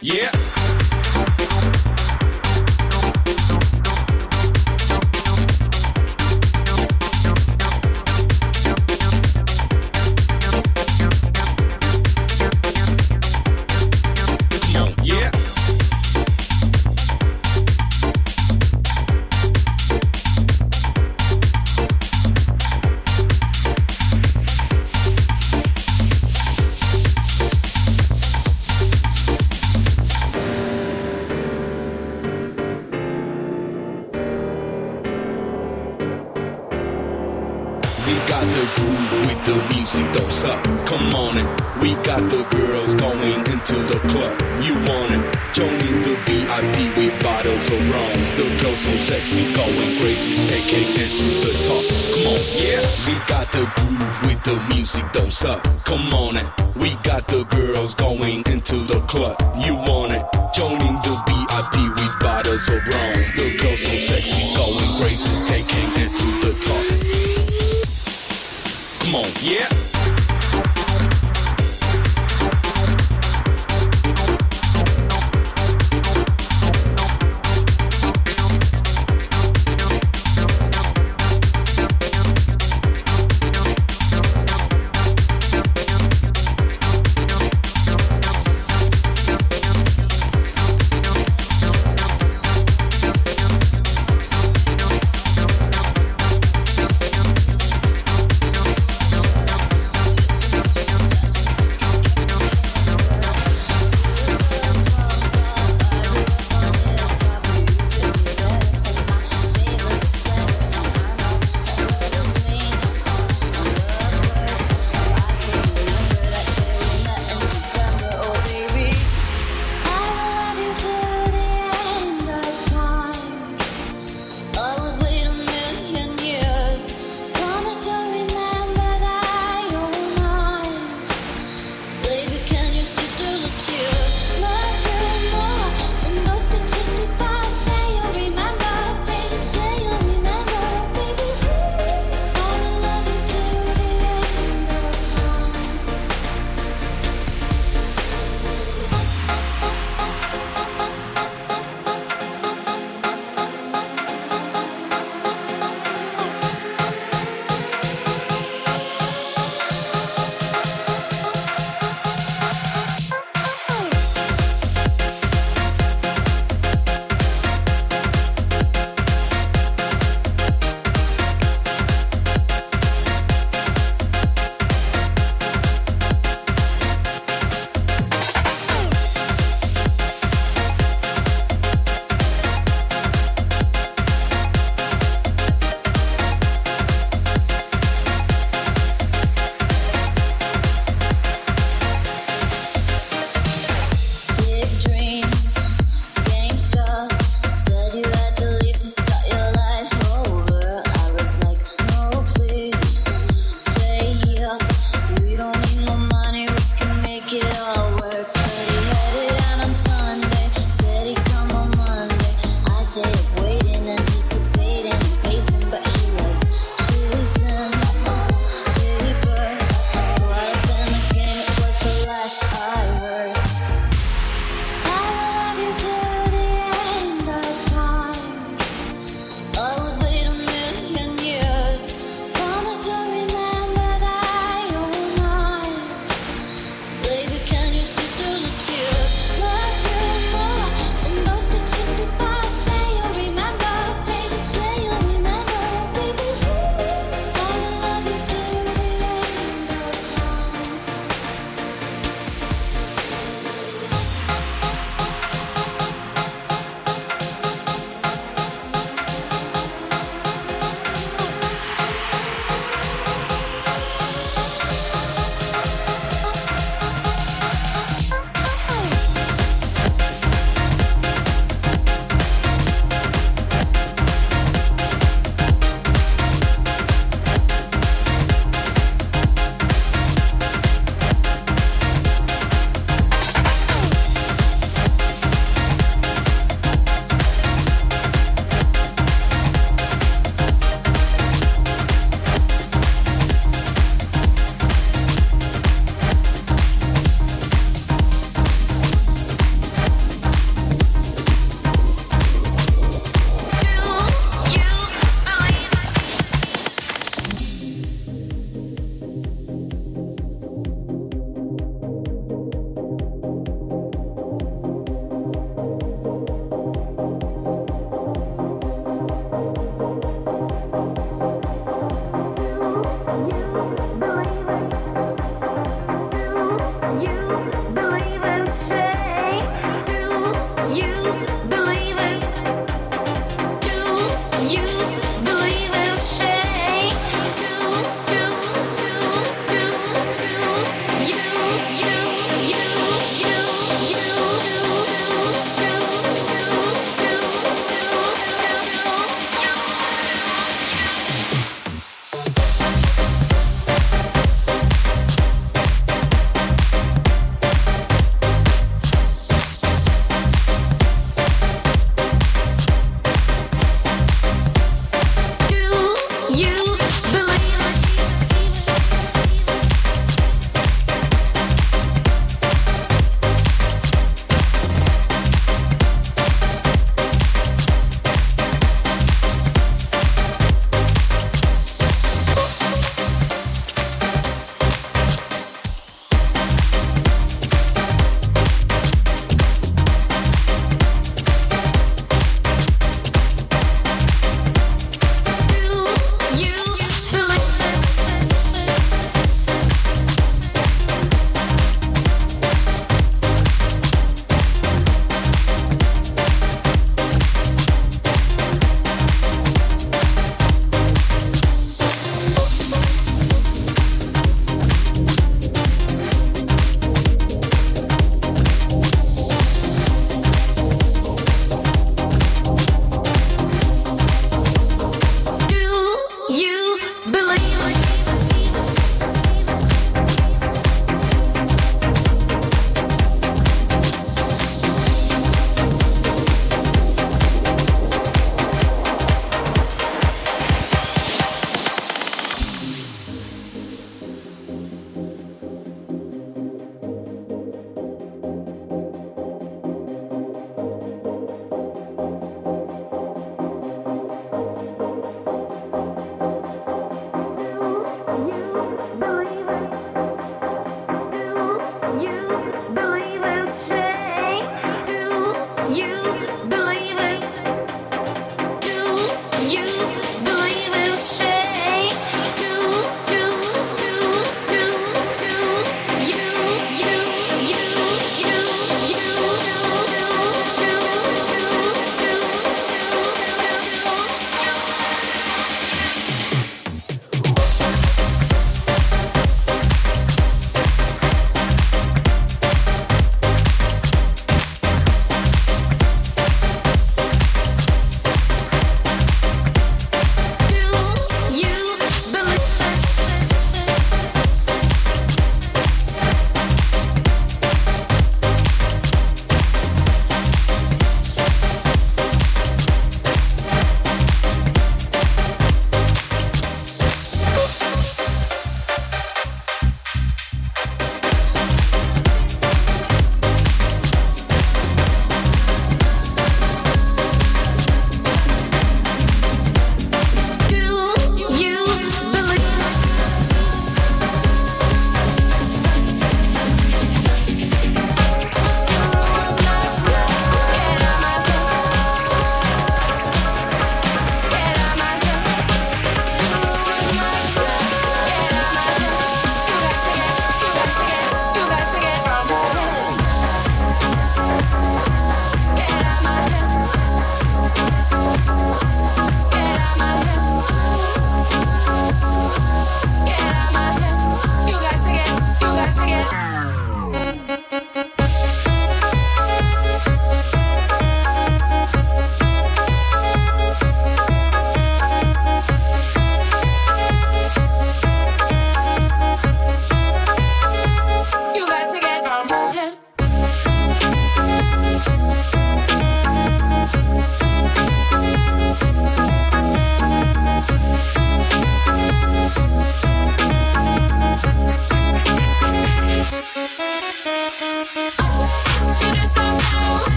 yeah.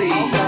see.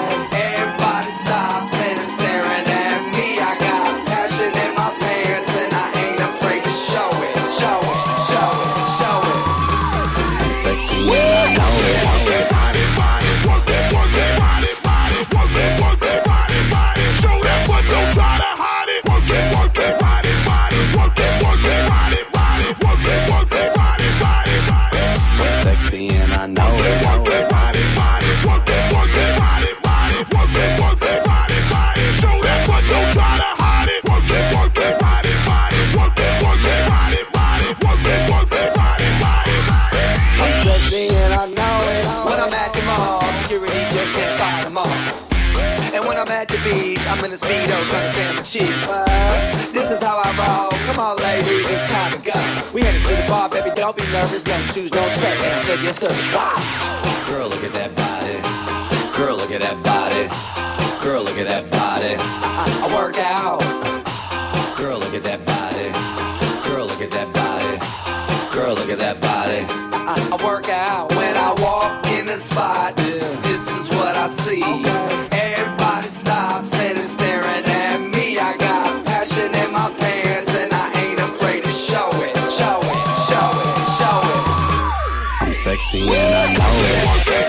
the speedo, trying to tan the cheeks. This is how I roll. Come on, ladies, it's time to go. We headed to the bar, baby, don't be nervous. No shoes, no shirt, and still your sister. Watch. Girl, look at that body. Girl, look at that body. Girl, look at that body. I, I work out. sexy and I know it.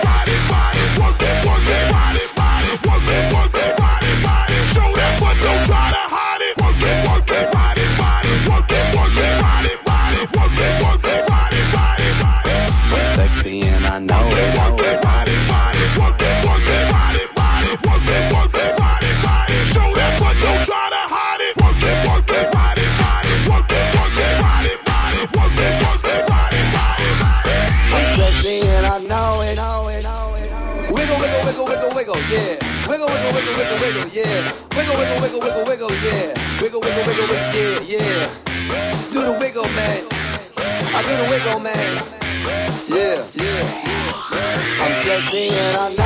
yeah. Wiggle, wiggle, wiggle, wiggle, yeah, yeah. Do the wiggle, man. I do the wiggle, man. Yeah, yeah. I'm sexy and I'm.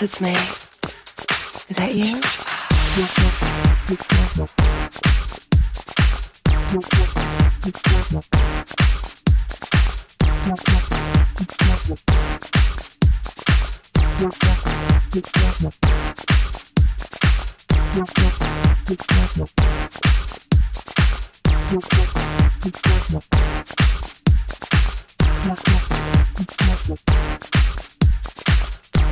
it's me. Is that you?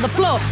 the floor.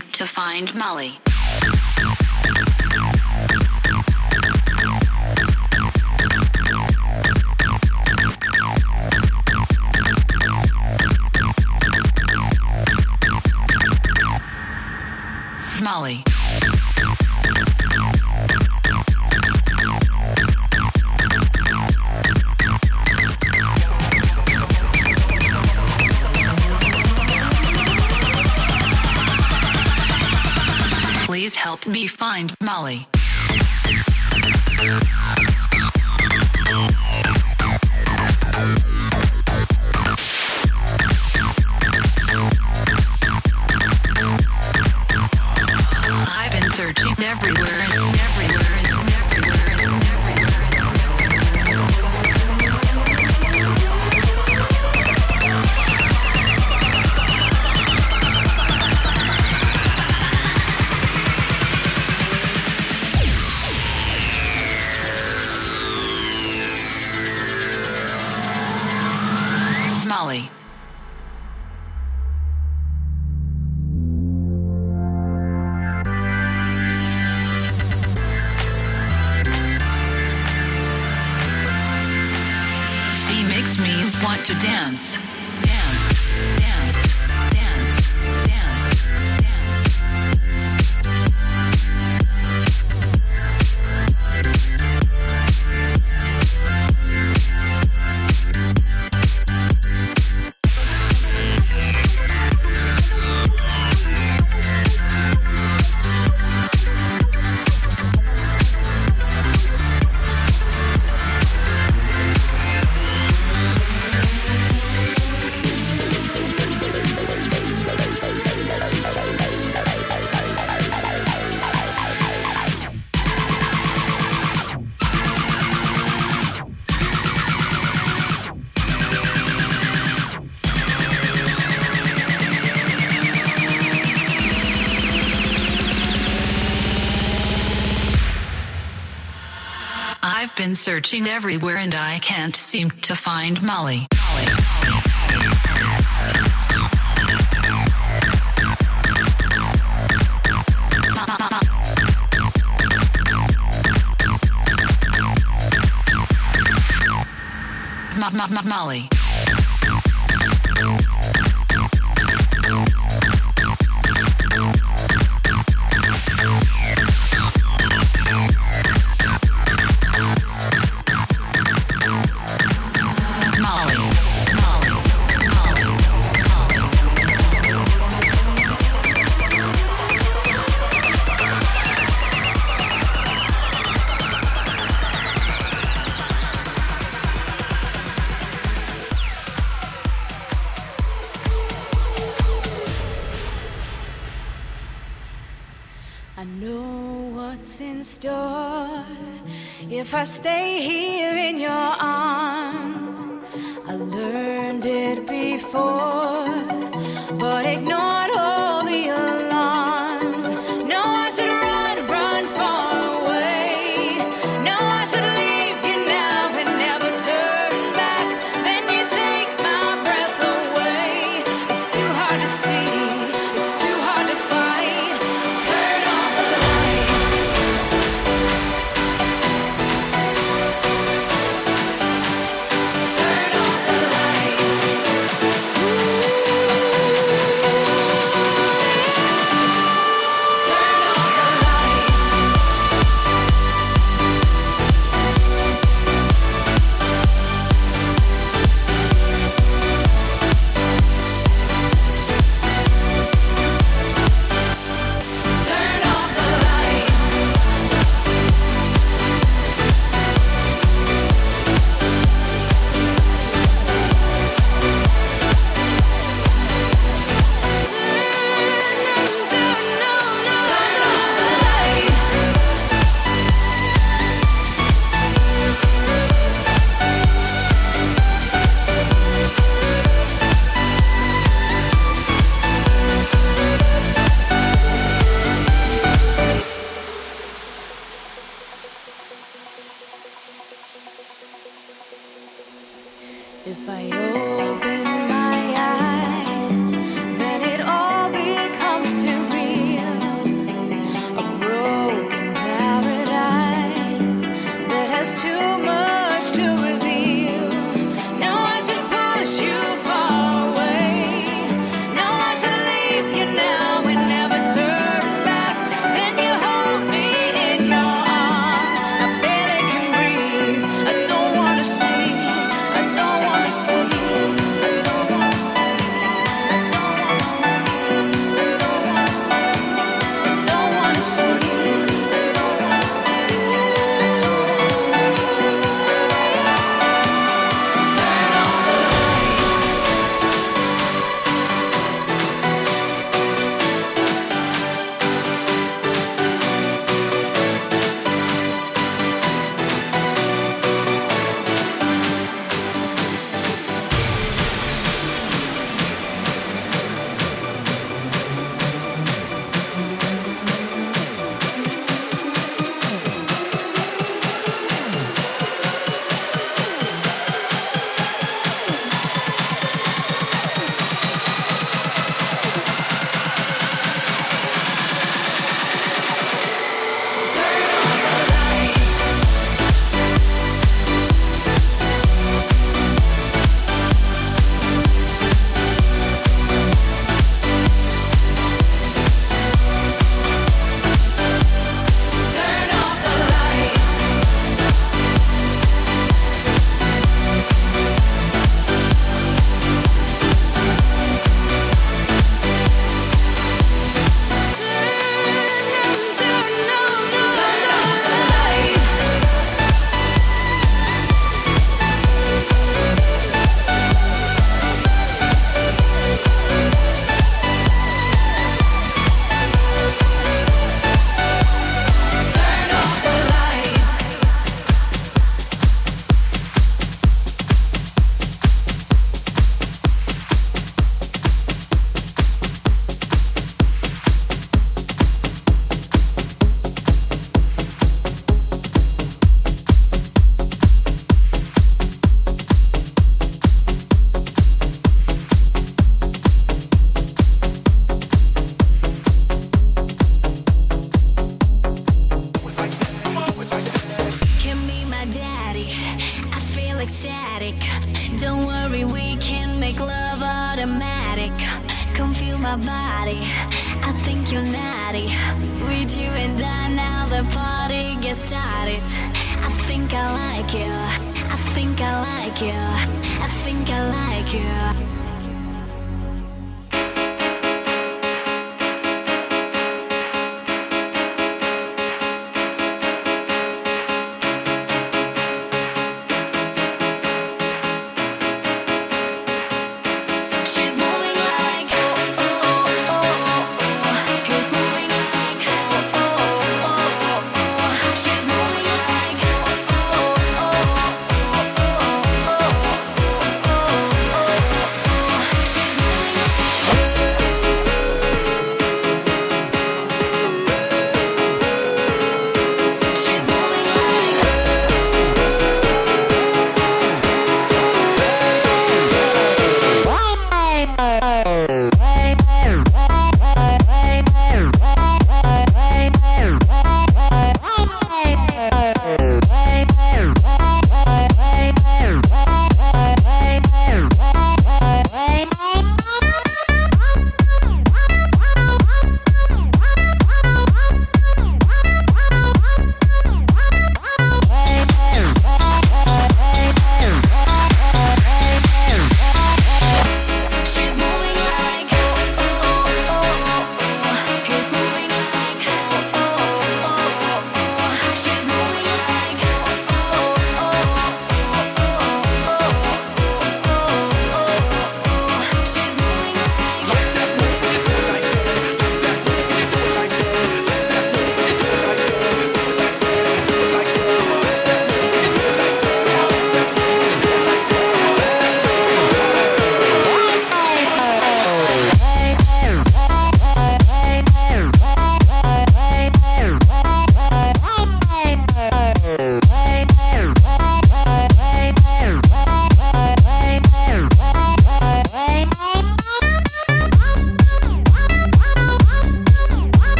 to find Molly. Molly. find Molly. searching everywhere and I can't seem to find Molly. Molly.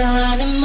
around and